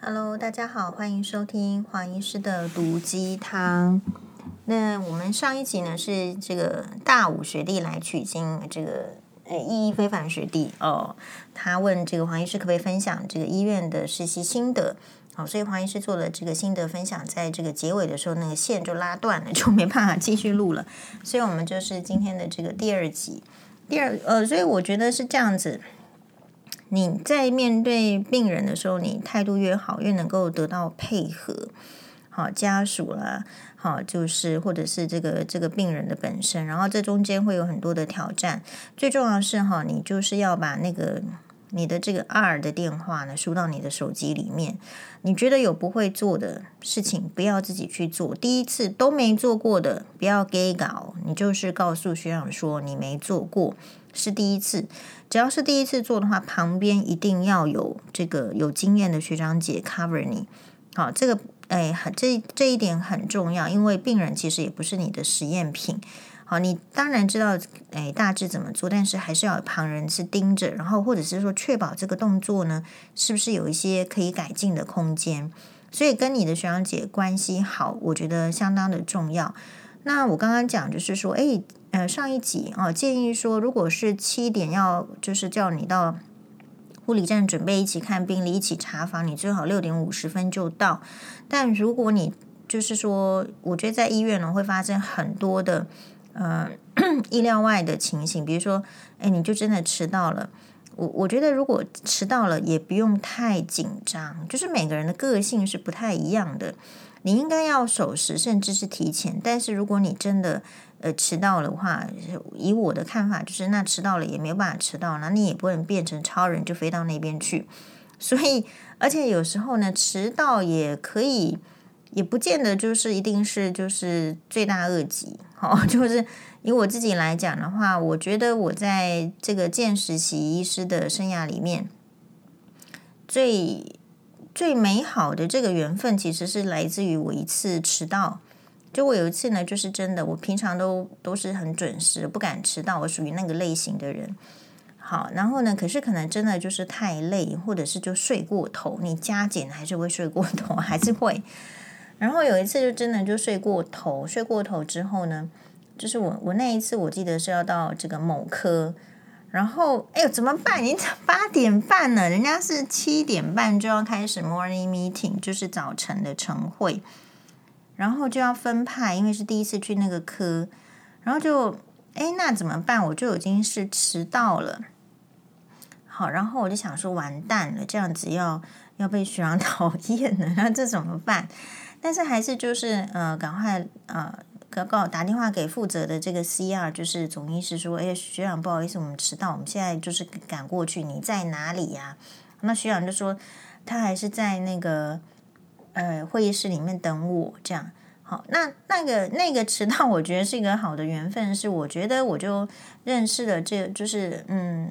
Hello，大家好，欢迎收听黄医师的毒鸡汤。那我们上一集呢是这个大武学弟来取经，这个诶意义非凡学弟哦，他问这个黄医师可不可以分享这个医院的实习心得。好，所以黄医师做了这个心得分享，在这个结尾的时候，那个线就拉断了，就没办法继续录了。所以我们就是今天的这个第二集，第二呃，所以我觉得是这样子。你在面对病人的时候，你态度越好，越能够得到配合。好，家属啦，好，就是或者是这个这个病人的本身，然后这中间会有很多的挑战。最重要的是哈，你就是要把那个你的这个 R 的电话呢输到你的手机里面。你觉得有不会做的事情，不要自己去做。第一次都没做过的，不要给搞，你就是告诉学长说你没做过。是第一次，只要是第一次做的话，旁边一定要有这个有经验的学长姐 cover 你。好，这个哎，很这这一点很重要，因为病人其实也不是你的实验品。好，你当然知道哎大致怎么做，但是还是要旁人是盯着，然后或者是说确保这个动作呢，是不是有一些可以改进的空间。所以跟你的学长姐关系好，我觉得相当的重要。那我刚刚讲就是说，哎。呃，上一集啊，建议说，如果是七点要，就是叫你到护理站准备一起看病历、一起查房，你最好六点五十分就到。但如果你就是说，我觉得在医院呢会发生很多的呃 意料外的情形，比如说，哎，你就真的迟到了。我我觉得如果迟到了，也不用太紧张，就是每个人的个性是不太一样的，你应该要守时，甚至是提前。但是如果你真的呃，迟到的话，以我的看法，就是那迟到了也没有办法迟到，那你也不能变成超人就飞到那边去。所以，而且有时候呢，迟到也可以，也不见得就是一定是就是罪大恶极。好，就是以我自己来讲的话，我觉得我在这个见实习医师的生涯里面，最最美好的这个缘分，其实是来自于我一次迟到。就我有一次呢，就是真的，我平常都都是很准时，不敢迟到，我属于那个类型的人。好，然后呢，可是可能真的就是太累，或者是就睡过头，你加减还是会睡过头，还是会。然后有一次就真的就睡过头，睡过头之后呢，就是我我那一次我记得是要到这个某科，然后哎呦怎么办？你八点半了，人家是七点半就要开始 morning meeting，就是早晨的晨会。然后就要分派，因为是第一次去那个科，然后就哎，那怎么办？我就已经是迟到了。好，然后我就想说，完蛋了，这样子要要被学长 讨厌了，那这怎么办？但是还是就是呃，赶快呃，告告打电话给负责的这个 CR，就是总医师说，哎，学长不好意思，我们迟到，我们现在就是赶过去，你在哪里呀？那学长就说他还是在那个。呃，会议室里面等我，这样好。那那个那个迟到，我觉得是一个好的缘分，是我觉得我就认识了这，就是嗯，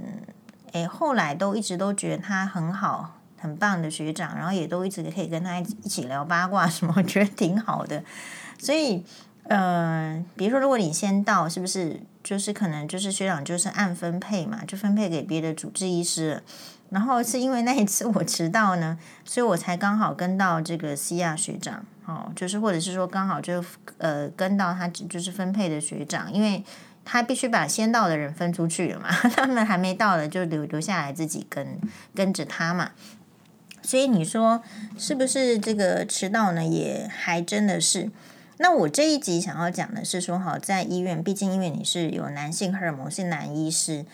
诶，后来都一直都觉得他很好，很棒的学长，然后也都一直可以跟他一起聊八卦什么，我觉得挺好的。所以，呃，比如说，如果你先到，是不是就是可能就是学长就是按分配嘛，就分配给别的主治医师。然后是因为那一次我迟到呢，所以我才刚好跟到这个西亚学长，哦，就是或者是说刚好就呃跟到他就是分配的学长，因为他必须把先到的人分出去了嘛，他们还没到的就留留下来自己跟跟着他嘛，所以你说是不是这个迟到呢？也还真的是。那我这一集想要讲的是说，好在医院，毕竟因为你是有男性荷尔蒙，是男医师。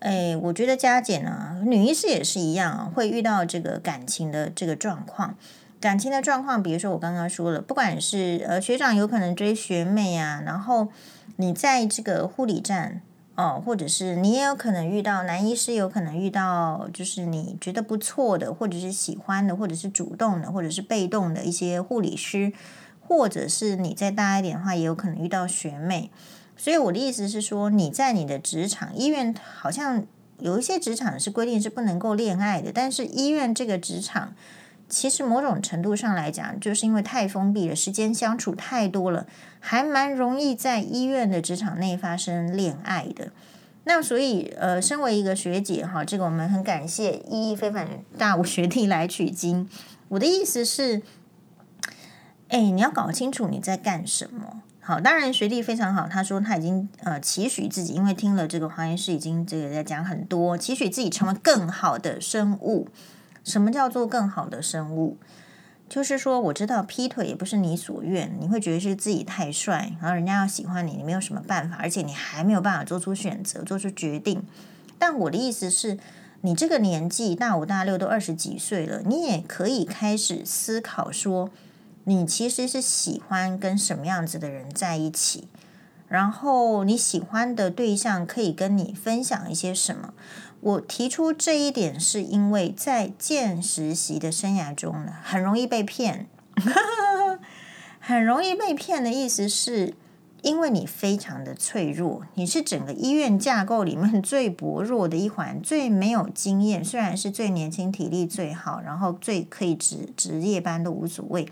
哎，我觉得加减呢，女医师也是一样啊，会遇到这个感情的这个状况。感情的状况，比如说我刚刚说了，不管是呃学长有可能追学妹啊，然后你在这个护理站哦，或者是你也有可能遇到男医师，有可能遇到就是你觉得不错的，或者是喜欢的，或者是主动的，或者是被动的一些护理师，或者是你再大一点的话，也有可能遇到学妹。所以我的意思是说，你在你的职场医院，好像有一些职场是规定是不能够恋爱的，但是医院这个职场，其实某种程度上来讲，就是因为太封闭了，时间相处太多了，还蛮容易在医院的职场内发生恋爱的。那所以，呃，身为一个学姐哈，这个我们很感谢意义非凡大武学弟来取经。我的意思是，哎，你要搞清楚你在干什么。好，当然学历非常好，他说他已经呃期许自己，因为听了这个黄医师已经这个在讲很多，期许自己成为更好的生物。什么叫做更好的生物？就是说我知道劈腿也不是你所愿，你会觉得是自己太帅，然后人家要喜欢你，你没有什么办法，而且你还没有办法做出选择、做出决定。但我的意思是，你这个年纪大五大六都二十几岁了，你也可以开始思考说。你其实是喜欢跟什么样子的人在一起，然后你喜欢的对象可以跟你分享一些什么？我提出这一点是因为在见实习的生涯中呢，很容易被骗，很容易被骗的意思是，因为你非常的脆弱，你是整个医院架构里面 最薄弱的一环，最没有经验，虽然是最年轻、体力最好，然后最可以值值夜班都无所谓。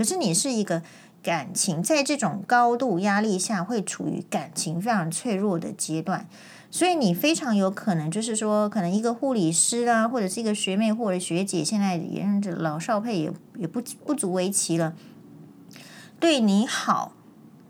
可是你是一个感情在这种高度压力下会处于感情非常脆弱的阶段，所以你非常有可能就是说，可能一个护理师啊，或者是一个学妹或者学姐，现在也认识老少配也也不不足为奇了，对你好。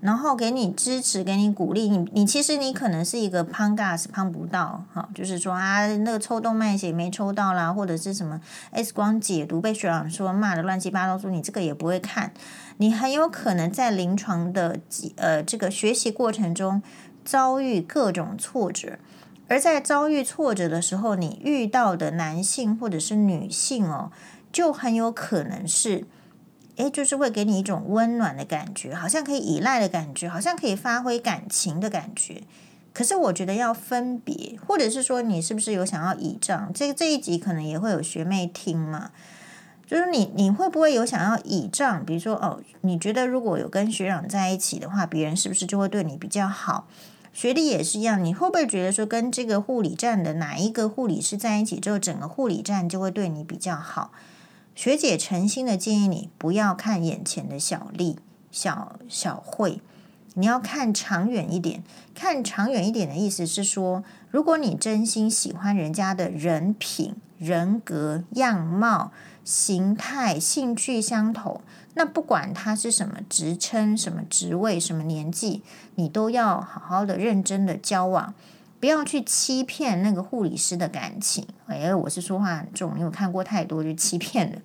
然后给你支持，给你鼓励，你你其实你可能是一个胖 gas 胖不到，哈，就是说啊，那个抽动脉血没抽到啦，或者是什么 X 光解读被学长说骂的乱七八糟，说你这个也不会看，你很有可能在临床的呃这个学习过程中遭遇各种挫折，而在遭遇挫折的时候，你遇到的男性或者是女性哦，就很有可能是。诶，就是会给你一种温暖的感觉，好像可以依赖的感觉，好像可以发挥感情的感觉。可是我觉得要分别，或者是说你是不是有想要倚仗？这这一集可能也会有学妹听嘛。就是你你会不会有想要倚仗？比如说哦，你觉得如果有跟学长在一起的话，别人是不是就会对你比较好？学弟也是一样，你会不会觉得说跟这个护理站的哪一个护理师在一起之后，整个护理站就会对你比较好？学姐诚心的建议你不要看眼前的小利、小小惠，你要看长远一点。看长远一点的意思是说，如果你真心喜欢人家的人品、人格、样貌、形态、兴趣相投，那不管他是什么职称、什么职位、什么年纪，你都要好好的、认真的交往。不要去欺骗那个护理师的感情。哎，我是说话很重，因为我看过太多就欺骗的。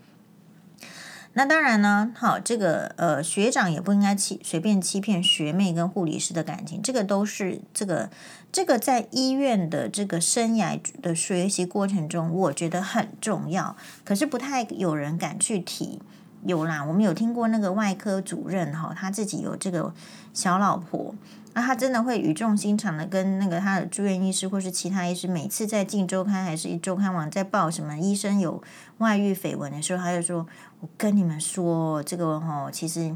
那当然呢，好，这个呃学长也不应该欺随便欺骗学妹跟护理师的感情，这个都是这个这个在医院的这个生涯的学习过程中，我觉得很重要，可是不太有人敢去提。有啦，我们有听过那个外科主任哈，他自己有这个小老婆。那他真的会语重心长的跟那个他的住院医师或是其他医师，每次在《镜周刊》还是《周刊网》在报什么医生有外遇绯闻的时候，他就说：“我跟你们说，这个哦，其实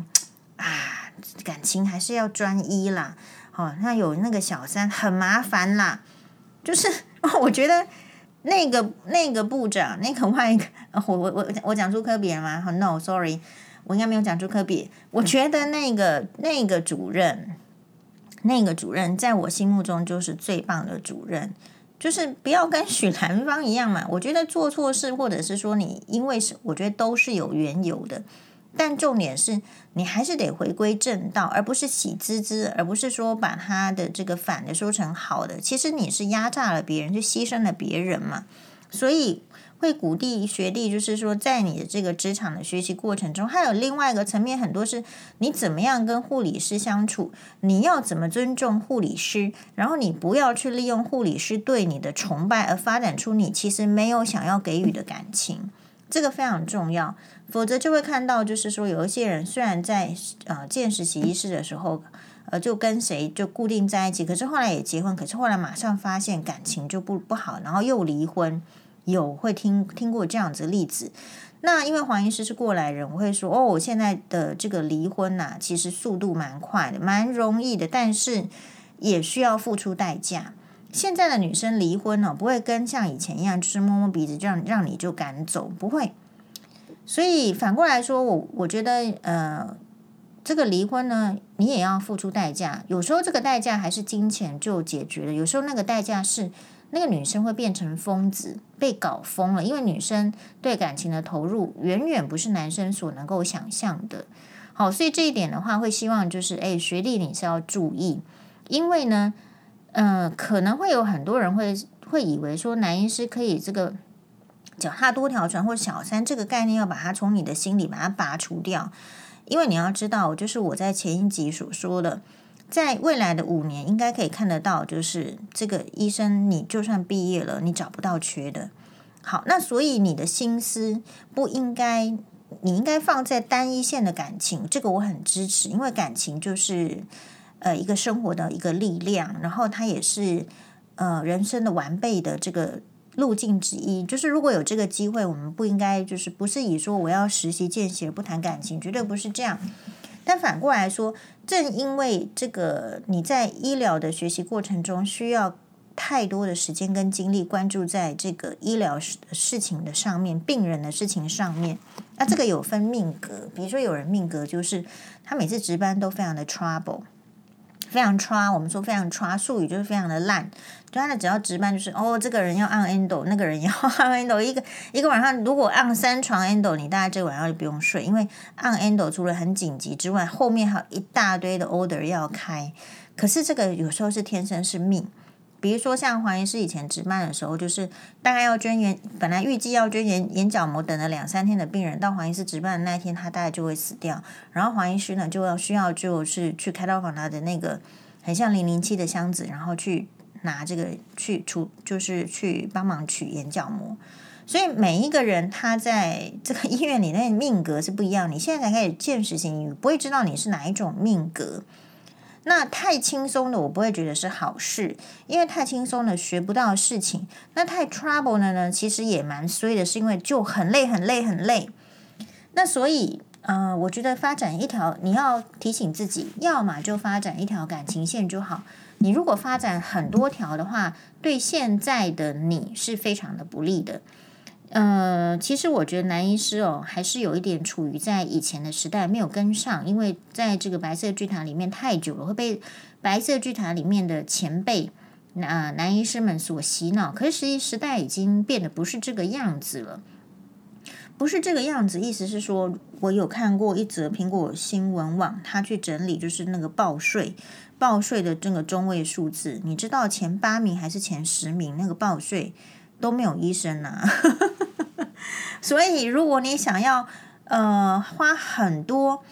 啊，感情还是要专一啦。好，那有那个小三很麻烦啦。就是 我觉得那个那个部长，那个外，我我我我讲出科比了吗好？No，sorry，我应该没有讲出科比。我觉得那个那个主任。”那个主任在我心目中就是最棒的主任，就是不要跟许兰芳一样嘛。我觉得做错事，或者是说你因为是，我觉得都是有缘由的。但重点是你还是得回归正道，而不是喜滋滋，而不是说把他的这个反的说成好的。其实你是压榨了别人，就牺牲了别人嘛。所以。会鼓励学弟，就是说，在你的这个职场的学习过程中，还有另外一个层面，很多是你怎么样跟护理师相处，你要怎么尊重护理师，然后你不要去利用护理师对你的崇拜而发展出你其实没有想要给予的感情，这个非常重要，否则就会看到，就是说有一些人虽然在呃见实习医师的时候，呃就跟谁就固定在一起，可是后来也结婚，可是后来马上发现感情就不不好，然后又离婚。有会听听过这样子例子，那因为黄医师是过来人，我会说哦，我现在的这个离婚呐、其实速度蛮快的，蛮容易的，但是也需要付出代价。现在的女生离婚呢、不会跟像以前一样，就是摸摸鼻子这样让你就赶走，不会。所以反过来说，我我觉得呃，这个离婚呢，你也要付出代价。有时候这个代价还是金钱就解决了，有时候那个代价是。那个女生会变成疯子，被搞疯了。因为女生对感情的投入远远不是男生所能够想象的。好，所以这一点的话，会希望就是，哎，学弟你是要注意，因为呢，呃，可能会有很多人会会以为说，男医师可以这个脚踏多条船或小三这个概念，要把它从你的心里把它拔除掉。因为你要知道，就是我在前一集所说的，在未来的五年，应该可以看得到，就是这个医生，你就算毕业了，你找不到缺的。好，那所以你的心思不应该，你应该放在单一线的感情，这个我很支持，因为感情就是呃一个生活的一个力量，然后它也是呃人生的完备的这个。路径之一就是，如果有这个机会，我们不应该就是不是以说我要实习见习而不谈感情，绝对不是这样。但反过来说，正因为这个你在医疗的学习过程中需要太多的时间跟精力关注在这个医疗事情的上面、病人的事情上面，那这个有分命格，比如说有人命格就是他每次值班都非常的 trouble。非常差，我们说非常差，术语就是非常的烂。就他的只要值班就是哦，这个人要按 endo，那个人要按 endo，一个一个晚上如果按三床 endo，你大概这个晚上就不用睡，因为按 endo 除了很紧急之外，后面还有一大堆的 order 要开。可是这个有时候是天生是命。比如说，像黄医师以前值班的时候，就是大概要捐眼，本来预计要捐眼眼角膜，等了两三天的病人，到黄医师值班的那一天，他大概就会死掉。然后黄医师呢，就要需要就是去开刀房拿的那个很像零零七的箱子，然后去拿这个去出，就是去帮忙取眼角膜。所以每一个人他在这个医院里面命格是不一样。你现在才开始见识型，你不会知道你是哪一种命格。那太轻松的，我不会觉得是好事，因为太轻松的学不到事情。那太 trouble 的呢，其实也蛮衰的，是因为就很累、很累、很累。那所以，呃，我觉得发展一条，你要提醒自己，要么就发展一条感情线就好。你如果发展很多条的话，对现在的你是非常的不利的。呃，其实我觉得男医师哦，还是有一点处于在以前的时代没有跟上，因为在这个白色巨塔里面太久了，会被白色巨塔里面的前辈那男医师们所洗脑。可是实际时代已经变得不是这个样子了，不是这个样子。意思是说，我有看过一则苹果新闻网，他去整理就是那个报税报税的这个中位数字，你知道前八名还是前十名那个报税？都没有医生呐、啊，所以如果你想要呃花很多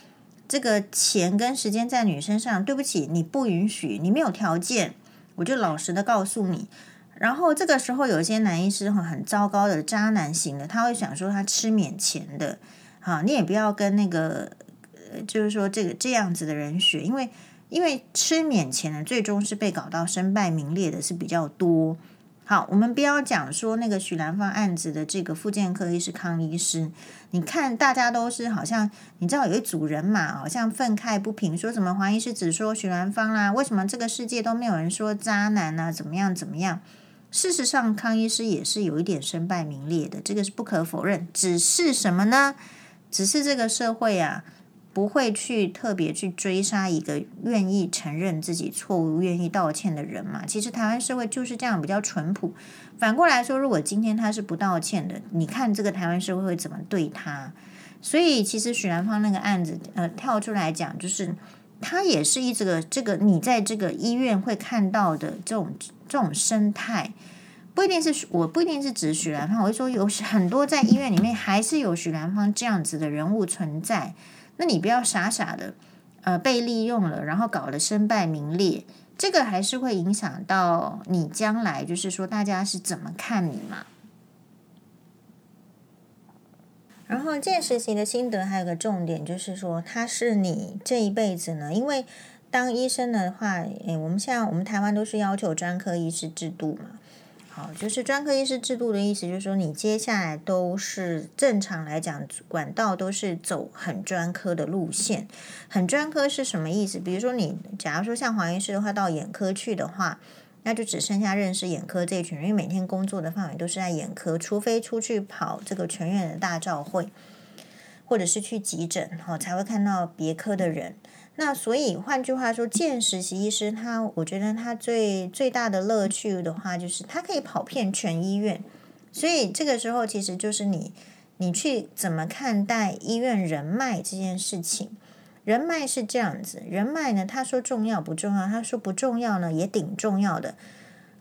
这个钱跟时间在女生上，对不起，你不允许，你没有条件，我就老实的告诉你。然后这个时候有些男医师很很糟糕的渣男型的，他会想说他吃免钱的，好，你也不要跟那个呃，就是说这个这样子的人学，因为因为吃免钱的最终是被搞到身败名裂的是比较多。好，我们不要讲说那个许兰芳案子的这个复健科医师康医师，你看大家都是好像你知道有一组人马好像愤慨不平，说什么黄医师只说许兰芳啦，为什么这个世界都没有人说渣男啊？怎么样怎么样？事实上，康医师也是有一点身败名裂的，这个是不可否认。只是什么呢？只是这个社会啊。不会去特别去追杀一个愿意承认自己错误、愿意道歉的人嘛？其实台湾社会就是这样，比较淳朴。反过来说，如果今天他是不道歉的，你看这个台湾社会会怎么对他？所以，其实许兰芳那个案子，呃，跳出来讲，就是他也是一这个这个你在这个医院会看到的这种这种生态，不一定是我不一定是指许兰芳，我会说有很多在医院里面还是有许兰芳这样子的人物存在。那你不要傻傻的，呃，被利用了，然后搞得身败名裂，这个还是会影响到你将来，就是说大家是怎么看你嘛。然后见实习的心得还有个重点，就是说他是你这一辈子呢，因为当医生的话，诶，我们现在我们台湾都是要求专科医师制度嘛。好，就是专科医师制度的意思，就是说你接下来都是正常来讲，管道都是走很专科的路线。很专科是什么意思？比如说你，假如说像黄医师的话，到眼科去的话，那就只剩下认识眼科这一群人，因为每天工作的范围都是在眼科，除非出去跑这个全院的大照会。或者是去急诊哈，才会看到别科的人。那所以换句话说，见实习医师他，我觉得他最最大的乐趣的话，就是他可以跑遍全医院。所以这个时候，其实就是你你去怎么看待医院人脉这件事情。人脉是这样子，人脉呢，他说重要不重要？他说不重要呢，也挺重要的。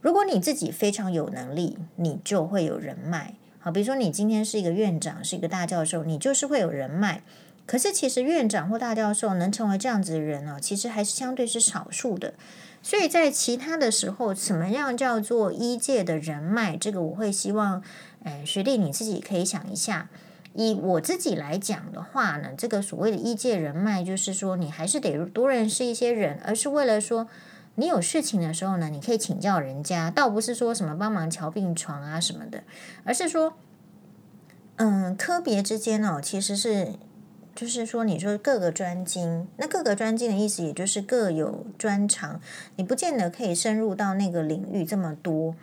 如果你自己非常有能力，你就会有人脉。好，比如说你今天是一个院长，是一个大教授，你就是会有人脉。可是其实院长或大教授能成为这样子的人呢，其实还是相对是少数的。所以在其他的时候，怎么样叫做一界的人脉？这个我会希望，哎，学弟你自己可以想一下。以我自己来讲的话呢，这个所谓的医界人脉，就是说你还是得多认识一些人，而是为了说你有事情的时候呢，你可以请教人家，倒不是说什么帮忙瞧病床啊什么的，而是说，嗯，科别之间哦，其实是。就是说，你说各个专精，那各个专精的意思，也就是各有专长，你不见得可以深入到那个领域这么多。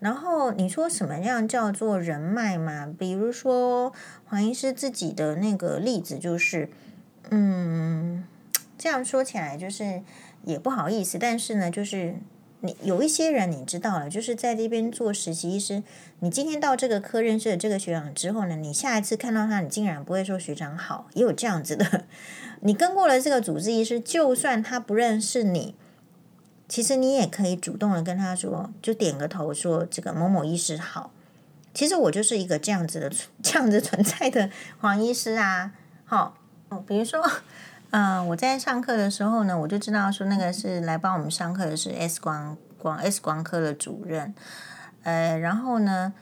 然后你说什么样叫做人脉嘛？比如说黄医师自己的那个例子，就是，嗯，这样说起来就是也不好意思，但是呢，就是。你有一些人你知道了，就是在这边做实习医师。你今天到这个科认识了这个学长之后呢，你下一次看到他，你竟然不会说学长好，也有这样子的。你跟过了这个主治医师，就算他不认识你，其实你也可以主动的跟他说，就点个头说这个某某医师好。其实我就是一个这样子的 这样子存在的黄医师啊。好，比如说。嗯、我在上课的时候呢，我就知道说那个是来帮我们上课的是 X 光光 X 光科的主任，呃，然后呢，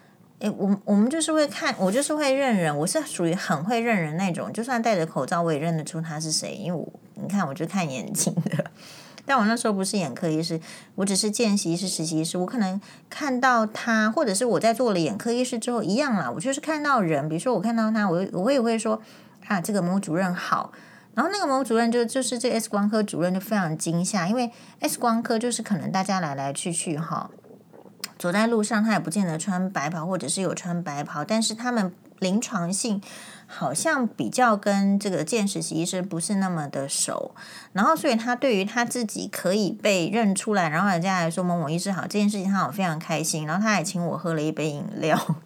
诶，我我们就是会看，我就是会认人，我是属于很会认人那种，就算戴着口罩我也认得出他是谁，因为我你看我就看眼睛的，但我那时候不是眼科医师，我只是见习医师、实习医师，我可能看到他，或者是我在做了眼科医师之后一样啦，我就是看到人，比如说我看到他，我我也会说啊，这个某主任好。然后那个某主任就就是这 X 光科主任就非常惊吓，因为 X 光科就是可能大家来来去去哈，走在路上他也不见得穿白袍，或者是有穿白袍，但是他们临床性好像比较跟这个见实习医生不是那么的熟，然后所以他对于他自己可以被认出来，然后人家来说某某医师好这件事情，他好非常开心，然后他还请我喝了一杯饮料，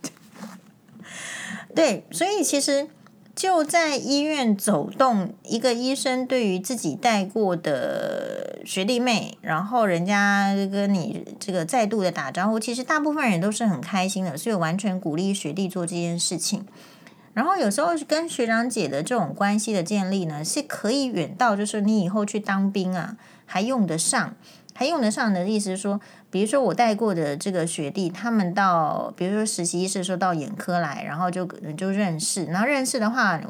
对，所以其实。就在医院走动，一个医生对于自己带过的学弟妹，然后人家跟你这个再度的打招呼，其实大部分人都是很开心的，所以完全鼓励学弟做这件事情。然后有时候跟学长姐的这种关系的建立呢，是可以远到就是你以后去当兵啊，还用得上。还用得上的意思是说，比如说我带过的这个学弟，他们到，比如说实习医师说到眼科来，然后就就认识，然后认识的话，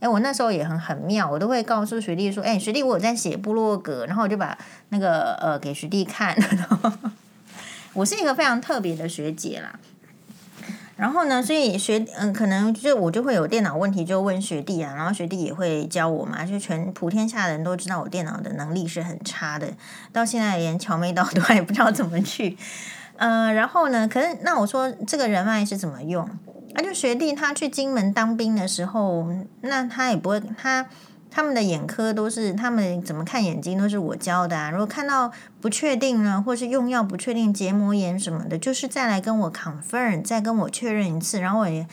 哎，我那时候也很很妙，我都会告诉学弟说，哎，学弟我有在写部落格，然后我就把那个呃给学弟看，我是一个非常特别的学姐啦。然后呢，所以学嗯，可能就我就会有电脑问题，就问学弟啊，然后学弟也会教我嘛。就全普天下的人都知道我电脑的能力是很差的，到现在连乔妹岛都还不知道怎么去。嗯、呃，然后呢，可是那我说这个人脉是怎么用？那、啊、就学弟他去金门当兵的时候，那他也不会他。他们的眼科都是他们怎么看眼睛都是我教的啊。如果看到不确定呢，或是用药不确定，结膜炎什么的，就是再来跟我 confirm，再跟我确认一次。然后我也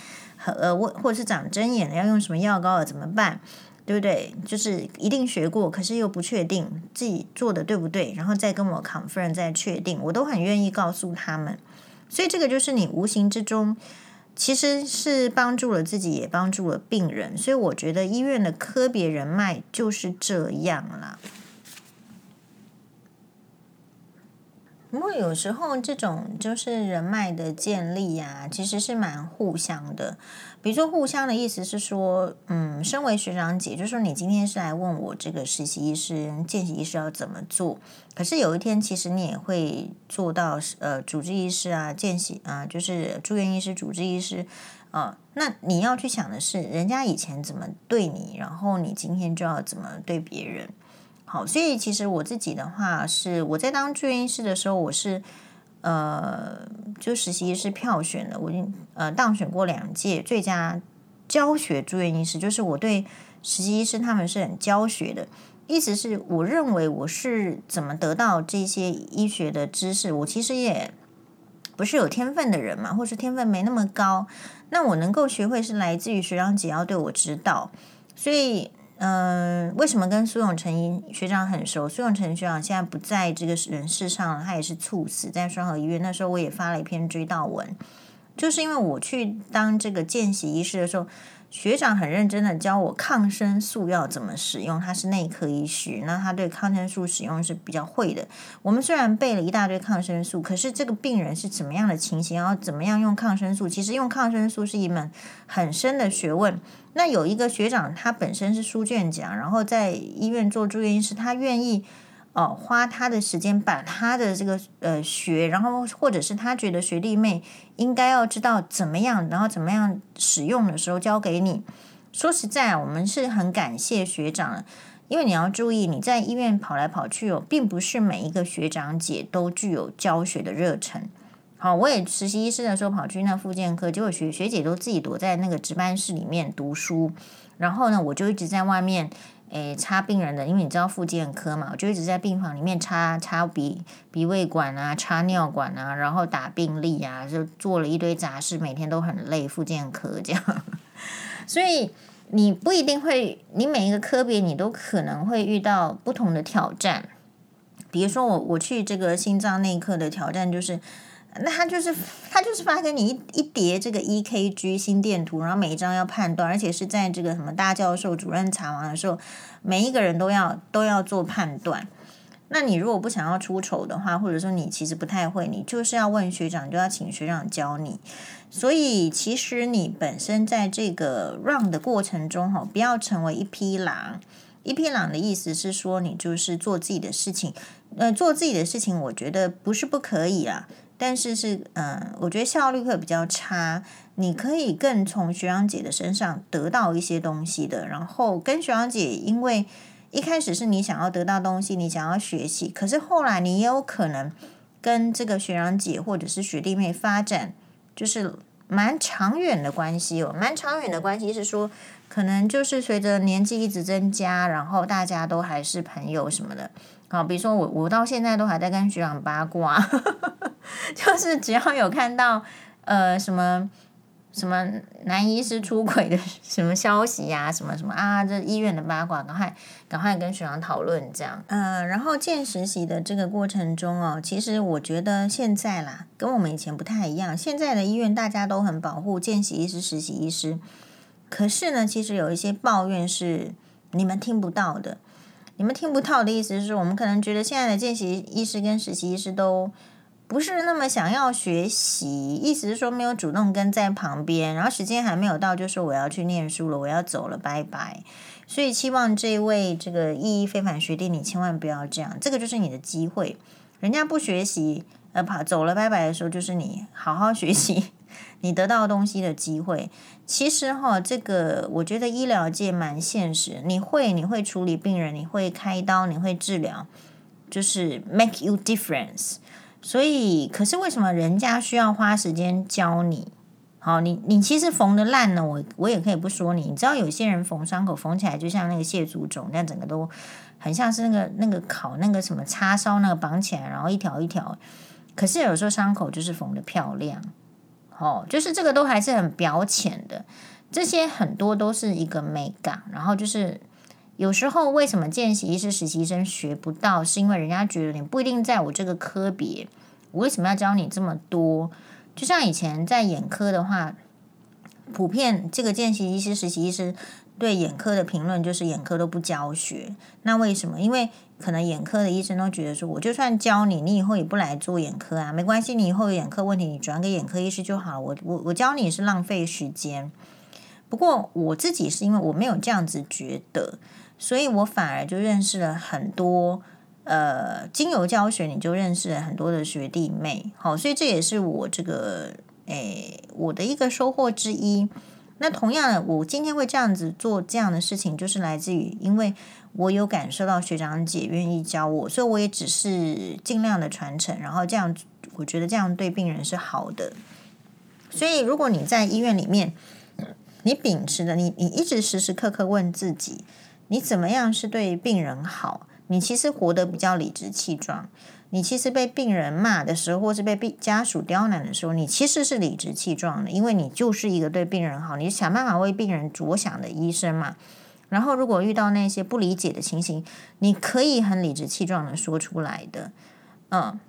呃，我或者是长针眼的要用什么药膏了，怎么办？对不对？就是一定学过，可是又不确定自己做的对不对，然后再跟我 confirm 再确定，我都很愿意告诉他们。所以这个就是你无形之中。其实是帮助了自己，也帮助了病人，所以我觉得医院的科别人脉就是这样啦。不过有时候这种就是人脉的建立呀、其实是蛮互相的。比如说互相的意思是说，嗯，身为学长姐，就是说你今天是来问我这个实习医师、见习医师要怎么做。可是有一天，其实你也会做到呃主治医师啊、见习啊，就是住院医师、主治医师啊。那你要去想的是，人家以前怎么对你，然后你今天就要怎么对别人。好，所以其实我自己的话是，我在当住院医师的时候，我是呃，就实习医师票选的，我已经呃当选过两届最佳教学住院医师，就是我对实习医师他们是很教学的，意思是我认为我是怎么得到这些医学的知识，我其实也不是有天分的人嘛，或是天分没那么高，那我能够学会是来自于学长姐要对我指导，所以。嗯，为什么跟苏永成学长很熟？苏永成学长现在不在这个人世上了，他也是猝死在双和医院。那时候我也发了一篇追悼文，就是因为我去当这个见习医师的时候。学长很认真的教我抗生素要怎么使用，他是内科医师，那他对抗生素使用是比较会的。我们虽然背了一大堆抗生素，可是这个病人是怎么样的情形，要怎么样用抗生素？其实用抗生素是一门很深的学问。那有一个学长，他本身是书卷奖，然后在医院做住院医师，他愿意。哦，花他的时间把他的这个呃学，然后或者是他觉得学弟妹应该要知道怎么样，然后怎么样使用的时候交给你。说实在，我们是很感谢学长，因为你要注意，你在医院跑来跑去哦，并不是每一个学长姐都具有教学的热忱。好，我也实习医师的时候跑去那复健科，结果学学姐都自己躲在那个值班室里面读书，然后呢，我就一直在外面。诶，插病人的，因为你知道复健科嘛，我就一直在病房里面插插鼻鼻胃管啊，插尿管啊，然后打病历啊，就做了一堆杂事，每天都很累。复健科这样，所以你不一定会，你每一个科别你都可能会遇到不同的挑战。比如说我我去这个心脏内科的挑战就是。那他就是他就是发给你一一叠这个 EKG 心电图，然后每一张要判断，而且是在这个什么大教授主任查完的时候，每一个人都要都要做判断。那你如果不想要出丑的话，或者说你其实不太会，你就是要问学长，就要请学长教你。所以其实你本身在这个 run 的过程中，哈，不要成为一匹狼。一匹狼的意思是说，你就是做自己的事情。呃，做自己的事情，我觉得不是不可以啊。但是是嗯，我觉得效率会比较差。你可以更从学长姐的身上得到一些东西的，然后跟学长姐，因为一开始是你想要得到东西，你想要学习，可是后来你也有可能跟这个学长姐或者是学弟妹发展，就是蛮长远的关系哦。蛮长远的关系是说，可能就是随着年纪一直增加，然后大家都还是朋友什么的。好，比如说我，我到现在都还在跟学长八卦，就是只要有看到呃什么什么男医师出轨的 什么消息呀、啊，什么什么啊，这医院的八卦，赶快赶快跟学长讨论这样。嗯、然后见实习的这个过程中哦，其实我觉得现在啦，跟我们以前不太一样。现在的医院大家都很保护见习医师、实习医师，可是呢，其实有一些抱怨是你们听不到的。你们听不到的意思是我们可能觉得现在的见习医师跟实习医师都不是那么想要学习，意思是说没有主动跟在旁边，然后时间还没有到，就说我要去念书了，我要走了，拜拜。所以期望这位这个意义非凡学弟，你千万不要这样，这个就是你的机会。人家不学习，呃，跑走了，拜拜的时候，就是你好好学习。你得到东西的机会，其实哈，这个我觉得医疗界蛮现实。你会，你会处理病人，你会开刀，你会治疗，就是 make you difference。所以，可是为什么人家需要花时间教你？好，你你其实缝的烂呢，我我也可以不说你。你知道有些人缝伤口缝起来就像那个蟹足肿，那整个都很像是那个那个烤那个什么叉烧那个绑起来，然后一条一条。可是有时候伤口就是缝的漂亮。哦，就是这个都还是很表浅的，这些很多都是一个美感。然后就是有时候为什么见习医师、实习生学不到，是因为人家觉得你不一定在我这个科别，我为什么要教你这么多？就像以前在眼科的话，普遍这个见习医师、实习医师。对眼科的评论就是眼科都不教学，那为什么？因为可能眼科的医生都觉得说，我就算教你，你以后也不来做眼科啊，没关系，你以后有眼科问题，你转给眼科医师就好了。我我我教你是浪费时间。不过我自己是因为我没有这样子觉得，所以我反而就认识了很多呃，精油教学你就认识了很多的学弟妹。好，所以这也是我这个诶我的一个收获之一。那同样的，我今天会这样子做这样的事情，就是来自于，因为我有感受到学长姐愿意教我，所以我也只是尽量的传承，然后这样，我觉得这样对病人是好的。所以，如果你在医院里面，你秉持的，你你一直时时刻刻问自己，你怎么样是对病人好？你其实活得比较理直气壮。你其实被病人骂的时候，或是被病家属刁难的时候，你其实是理直气壮的，因为你就是一个对病人好，你想办法为病人着想的医生嘛。然后，如果遇到那些不理解的情形，你可以很理直气壮的说出来的。嗯，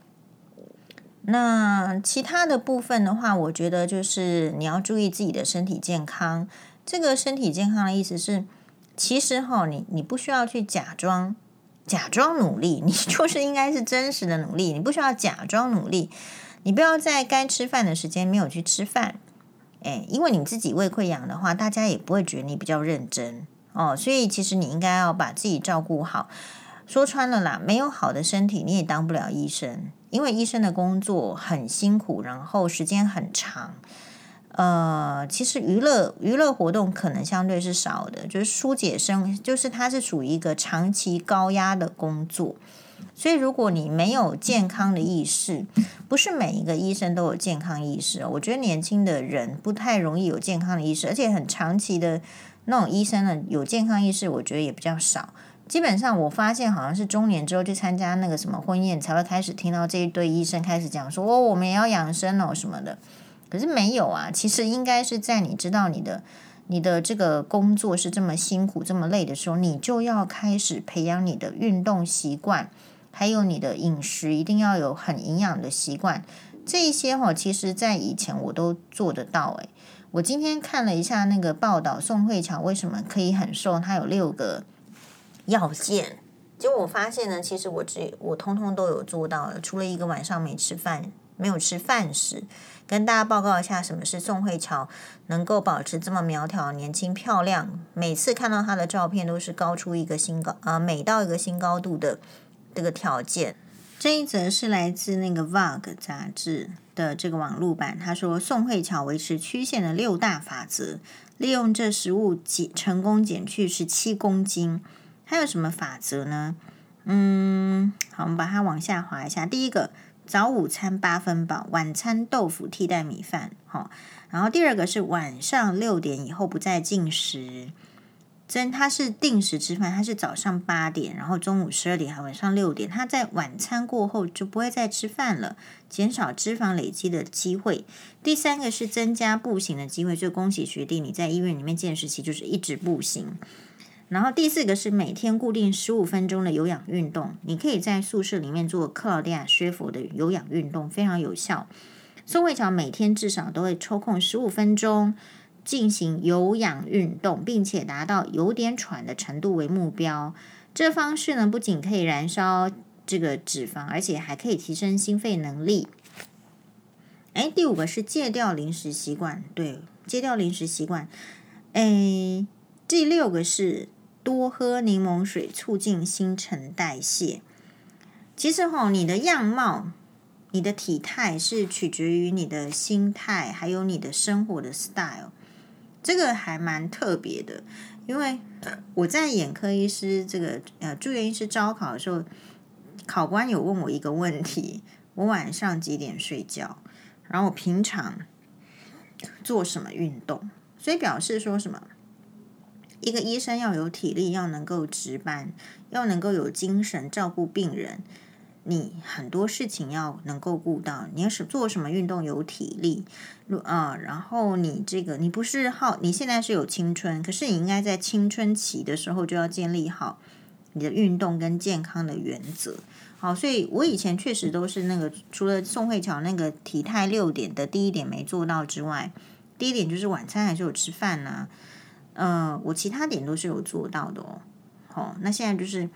那其他的部分的话，我觉得就是你要注意自己的身体健康。这个身体健康的意思是，其实哈，你你不需要去假装。假装努力，你就是应该是真实的努力。你不需要假装努力，你不要在该吃饭的时间没有去吃饭，诶，因为你自己胃溃疡的话，大家也不会觉得你比较认真哦。所以其实你应该要把自己照顾好。说穿了啦，没有好的身体，你也当不了医生，因为医生的工作很辛苦，然后时间很长。呃，其实娱乐娱乐活动可能相对是少的，就是疏解生，就是它是属于一个长期高压的工作，所以如果你没有健康的意识，不是每一个医生都有健康意识。我觉得年轻的人不太容易有健康的意识，而且很长期的那种医生呢，有健康意识，我觉得也比较少。基本上我发现好像是中年之后去参加那个什么婚宴，才会开始听到这一堆医生开始讲说，哦，我们也要养生哦什么的。可是没有啊，其实应该是在你知道你的你的这个工作是这么辛苦、这么累的时候，你就要开始培养你的运动习惯，还有你的饮食一定要有很营养的习惯。这一些哈，其实在以前我都做得到。诶，我今天看了一下那个报道，宋慧乔为什么可以很瘦？她有六个要件，结果我发现呢，其实我只我通通都有做到了，除了一个晚上没吃饭。没有吃饭时，跟大家报告一下，什么是宋慧乔能够保持这么苗条、年轻、漂亮？每次看到她的照片，都是高出一个新高啊，美到一个新高度的这个条件。这一则是来自那个《Vogue》杂志的这个网络版，他说宋慧乔维持曲线的六大法则，利用这食物减成功减去十七公斤。还有什么法则呢？嗯，好，我们把它往下滑一下。第一个。早午餐八分饱，晚餐豆腐替代米饭，好。然后第二个是晚上六点以后不再进食，真它是定时吃饭，它是早上八点，然后中午十二点，还晚上六点，它在晚餐过后就不会再吃饭了，减少脂肪累积的机会。第三个是增加步行的机会，就恭喜学弟你在医院里面见识期就是一直步行。然后第四个是每天固定十五分钟的有氧运动，你可以在宿舍里面做克劳迪亚薛佛的有氧运动，非常有效。宋慧乔每天至少都会抽空十五分钟进行有氧运动，并且达到有点喘的程度为目标。这方式呢，不仅可以燃烧这个脂肪，而且还可以提升心肺能力。哎，第五个是戒掉零食习惯，对，戒掉零食习惯。哎，第六个是。多喝柠檬水，促进新陈代谢。其实哈，你的样貌、你的体态是取决于你的心态，还有你的生活的 style。这个还蛮特别的，因为我在眼科医师这个呃住院医师招考的时候，考官有问我一个问题：我晚上几点睡觉？然后我平常做什么运动？所以表示说什么？一个医生要有体力，要能够值班，要能够有精神照顾病人。你很多事情要能够顾到，你要是做什么运动有体力，啊，然后你这个你不是好，你现在是有青春，可是你应该在青春期的时候就要建立好你的运动跟健康的原则。好，所以我以前确实都是那个，除了宋慧乔那个体态六点的第一点没做到之外，第一点就是晚餐还是有吃饭呢、啊。嗯、我其他点都是有做到的哦。好、哦，那现在就是，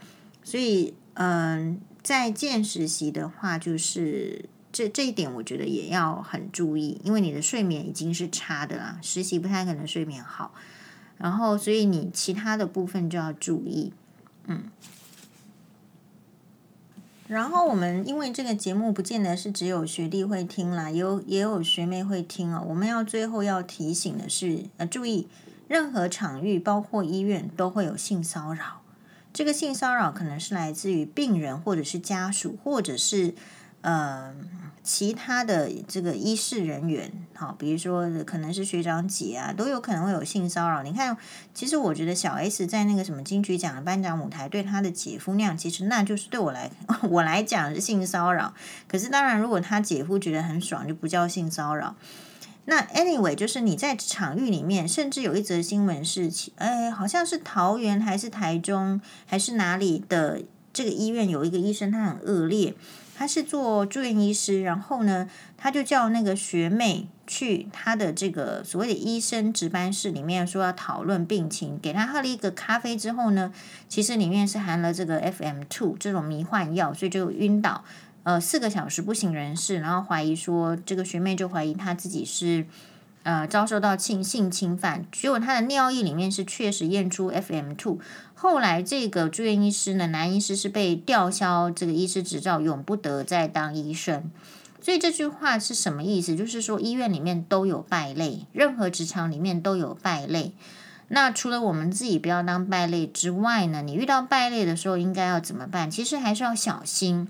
所以嗯、呃，在见实习的话，就是这这一点，我觉得也要很注意，因为你的睡眠已经是差的啦，实习不太可能睡眠好，然后所以你其他的部分就要注意，嗯。然后我们因为这个节目不见得是只有学弟会听啦，也有也有学妹会听哦。我们要最后要提醒的是，呃，注意。任何场域，包括医院，都会有性骚扰。这个性骚扰可能是来自于病人，或者是家属，或者是呃。其他的这个医事人员，好，比如说可能是学长姐啊，都有可能会有性骚扰。你看，其实我觉得小 S 在那个什么金曲奖的颁奖舞台对他的姐夫那样，其实那就是对我来 我来讲是性骚扰。可是当然，如果他姐夫觉得很爽，就不叫性骚扰。那 anyway，就是你在场域里面，甚至有一则新闻是，哎，好像是桃园还是台中还是哪里的这个医院有一个医生，他很恶劣。他是做住院医师，然后呢，他就叫那个学妹去他的这个所谓的医生值班室里面，说要讨论病情。给他喝了一个咖啡之后呢，其实里面是含了这个 FM two 这种迷幻药，所以就晕倒，呃，四个小时不省人事。然后怀疑说，这个学妹就怀疑她自己是呃遭受到性性侵犯，结果她的尿液里面是确实验出 FM2。后来，这个住院医师呢，男医师是被吊销这个医师执照，永不得再当医生。所以这句话是什么意思？就是说，医院里面都有败类，任何职场里面都有败类。那除了我们自己不要当败类之外呢，你遇到败类的时候应该要怎么办？其实还是要小心。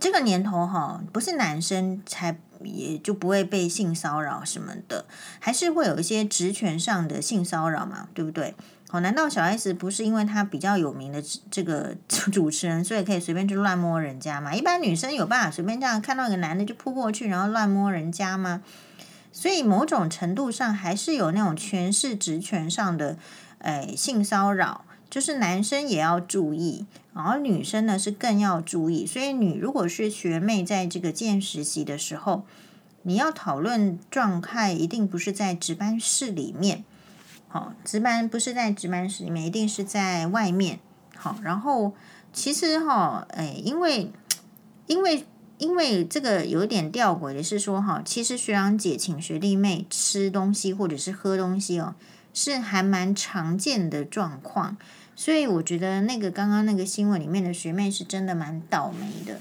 这个年头哈，不是男生才也就不会被性骚扰什么的，还是会有一些职权上的性骚扰嘛，对不对？好，难道小 S 不是因为她比较有名的这个 主持人，所以可以随便去乱摸人家吗？一般女生有办法随便这样看到一个男的就扑过去，然后乱摸人家吗？所以某种程度上还是有那种权势职权上的，诶性骚扰，就是男生也要注意，然后女生呢是更要注意。所以女如果是学妹在这个见实习的时候，你要讨论状态，一定不是在值班室里面。好，值班不是在值班室里面，一定是在外面。好，然后其实哈，哎，因为因为因为这个有点吊诡的是说哈，其实学长姐请学弟妹吃东西或者是喝东西哦，是还蛮常见的状况。所以我觉得那个刚刚那个新闻里面的学妹是真的蛮倒霉的。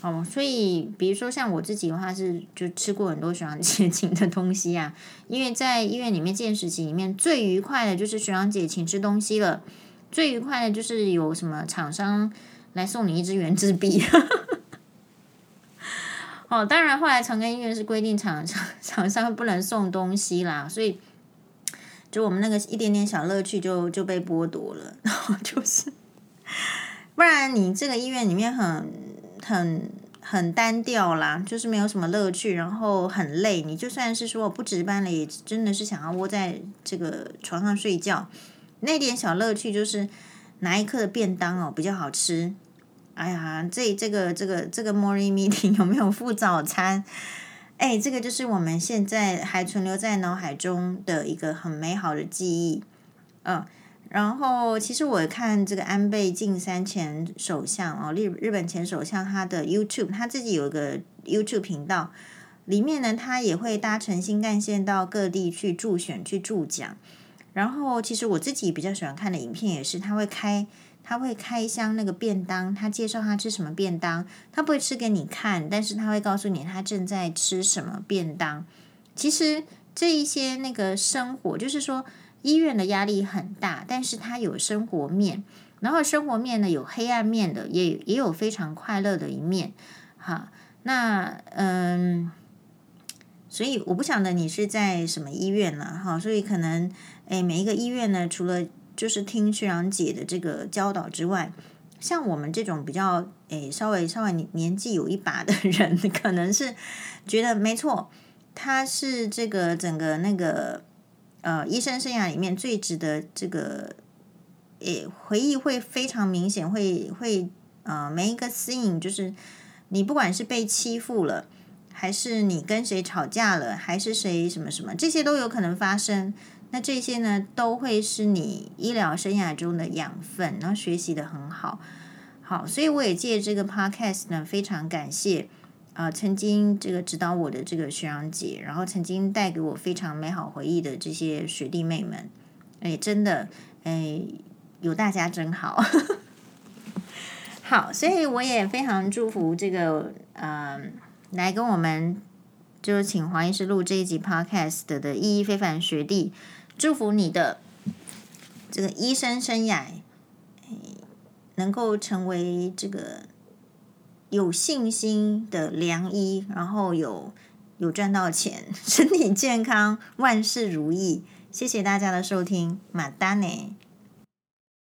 哦，所以比如说像我自己的话，是就吃过很多学长姐请的东西啊。因为在医院里面见实习里面，最愉快的就是学长姐请吃东西了，最愉快的就是有什么厂商来送你一支原子笔。哦，当然后来长庚医院是规定厂厂厂商不能送东西啦，所以就我们那个一点点小乐趣就就被剥夺了。然后就是，不然你这个医院里面很。很很单调啦，就是没有什么乐趣，然后很累。你就算是说不值班了，也真的是想要窝在这个床上睡觉。那点小乐趣就是拿一客的便当哦，比较好吃。哎呀，这这个这个这个 morning meeting 有没有附早餐？哎，这个就是我们现在还存留在脑海中的一个很美好的记忆。嗯。然后，其实我看这个安倍晋三前首相哦，日日本前首相，他的 YouTube，他自己有一个 YouTube 频道，里面呢，他也会搭乘新干线到各地去助选、去助讲。然后，其实我自己比较喜欢看的影片也是，他会开他会开箱那个便当，他介绍他吃什么便当，他不会吃给你看，但是他会告诉你他正在吃什么便当。其实这一些那个生活，就是说。医院的压力很大，但是他有生活面，然后生活面呢，有黑暗面的，也也有非常快乐的一面，哈。那嗯，所以我不晓得你是在什么医院了，哈。所以可能诶，每一个医院呢，除了就是听学长姐的这个教导之外，像我们这种比较诶稍微稍微年纪有一把的人，可能是觉得没错，他是这个整个那个。呃，医生生涯里面最值得这个，诶，回忆会非常明显，会会呃，每一个 scene 就是你不管是被欺负了，还是你跟谁吵架了，还是谁什么什么，这些都有可能发生。那这些呢，都会是你医疗生涯中的养分，然后学习得很好。好，所以我也借这个 podcast 呢，非常感谢。啊、曾经这个指导我的这个学长姐，然后曾经带给我非常美好回忆的这些学弟妹们，哎，真的，哎，有大家真好，好，所以我也非常祝福这个，嗯、呃，来跟我们就是请黄医师录这一集 podcast 的的意义非凡学弟，祝福你的这个医生生涯，能够成为这个。有信心的良医，然后有有赚到钱，身体健康，万事如意。谢谢大家的收听，马丹呢。